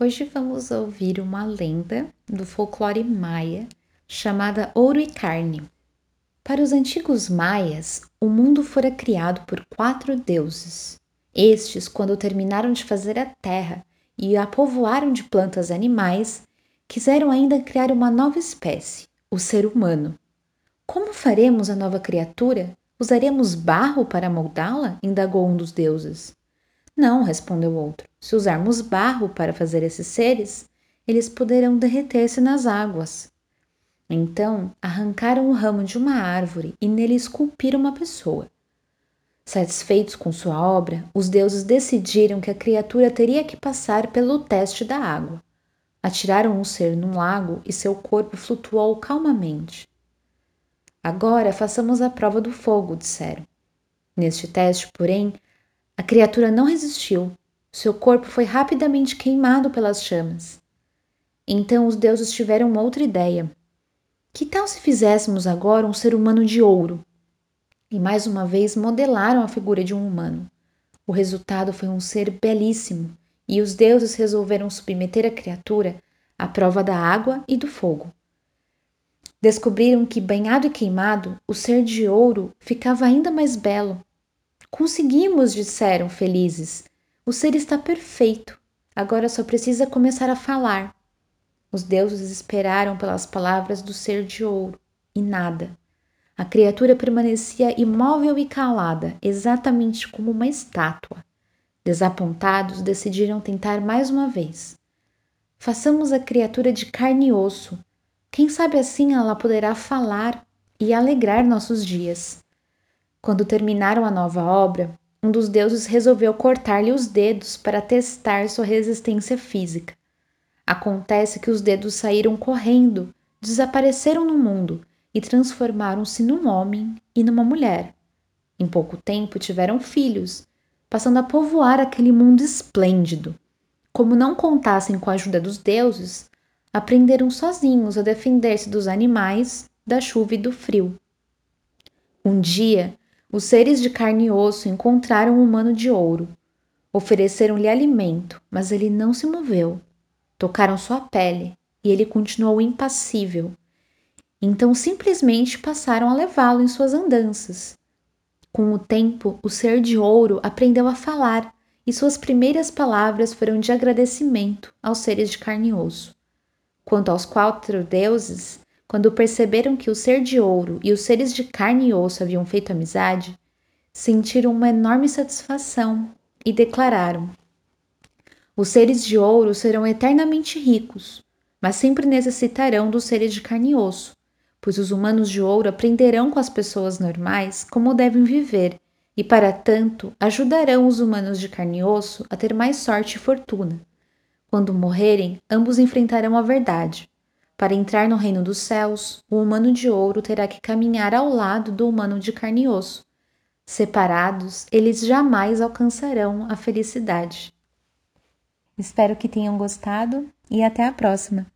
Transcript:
Hoje vamos ouvir uma lenda do folclore maia chamada Ouro e Carne. Para os antigos maias, o mundo fora criado por quatro deuses. Estes, quando terminaram de fazer a terra e a povoaram de plantas e animais, quiseram ainda criar uma nova espécie, o ser humano. Como faremos a nova criatura? Usaremos barro para moldá-la? indagou um dos deuses. Não, respondeu outro. Se usarmos barro para fazer esses seres, eles poderão derreter-se nas águas. Então arrancaram o ramo de uma árvore e nele esculpiram uma pessoa. Satisfeitos com sua obra, os deuses decidiram que a criatura teria que passar pelo teste da água. Atiraram o ser num lago e seu corpo flutuou calmamente. Agora façamos a prova do fogo, disseram. Neste teste, porém, a criatura não resistiu. Seu corpo foi rapidamente queimado pelas chamas. Então os deuses tiveram outra ideia. Que tal se fizéssemos agora um ser humano de ouro? E mais uma vez modelaram a figura de um humano. O resultado foi um ser belíssimo, e os deuses resolveram submeter a criatura à prova da água e do fogo. Descobriram que, banhado e queimado, o ser de ouro ficava ainda mais belo Conseguimos, disseram felizes. O ser está perfeito. Agora só precisa começar a falar. Os deuses esperaram pelas palavras do ser de ouro e nada. A criatura permanecia imóvel e calada, exatamente como uma estátua. Desapontados, decidiram tentar mais uma vez. Façamos a criatura de carne e osso. Quem sabe assim ela poderá falar e alegrar nossos dias. Quando terminaram a nova obra, um dos deuses resolveu cortar-lhe os dedos para testar sua resistência física. Acontece que os dedos saíram correndo, desapareceram no mundo e transformaram-se num homem e numa mulher. Em pouco tempo tiveram filhos, passando a povoar aquele mundo esplêndido. Como não contassem com a ajuda dos deuses, aprenderam sozinhos a defender-se dos animais, da chuva e do frio. Um dia, os seres de carne e osso encontraram um humano de ouro. Ofereceram-lhe alimento, mas ele não se moveu. Tocaram sua pele e ele continuou impassível. Então simplesmente passaram a levá-lo em suas andanças. Com o tempo, o ser de ouro aprendeu a falar e suas primeiras palavras foram de agradecimento aos seres de carne e osso. Quanto aos quatro deuses, quando perceberam que o ser de ouro e os seres de carne e osso haviam feito amizade, sentiram uma enorme satisfação e declararam: Os seres de ouro serão eternamente ricos, mas sempre necessitarão dos seres de carne e osso, pois os humanos de ouro aprenderão com as pessoas normais como devem viver e, para tanto, ajudarão os humanos de carne e osso a ter mais sorte e fortuna. Quando morrerem, ambos enfrentarão a verdade para entrar no reino dos céus, o humano de ouro terá que caminhar ao lado do humano de carne e osso. Separados, eles jamais alcançarão a felicidade. Espero que tenham gostado e até a próxima!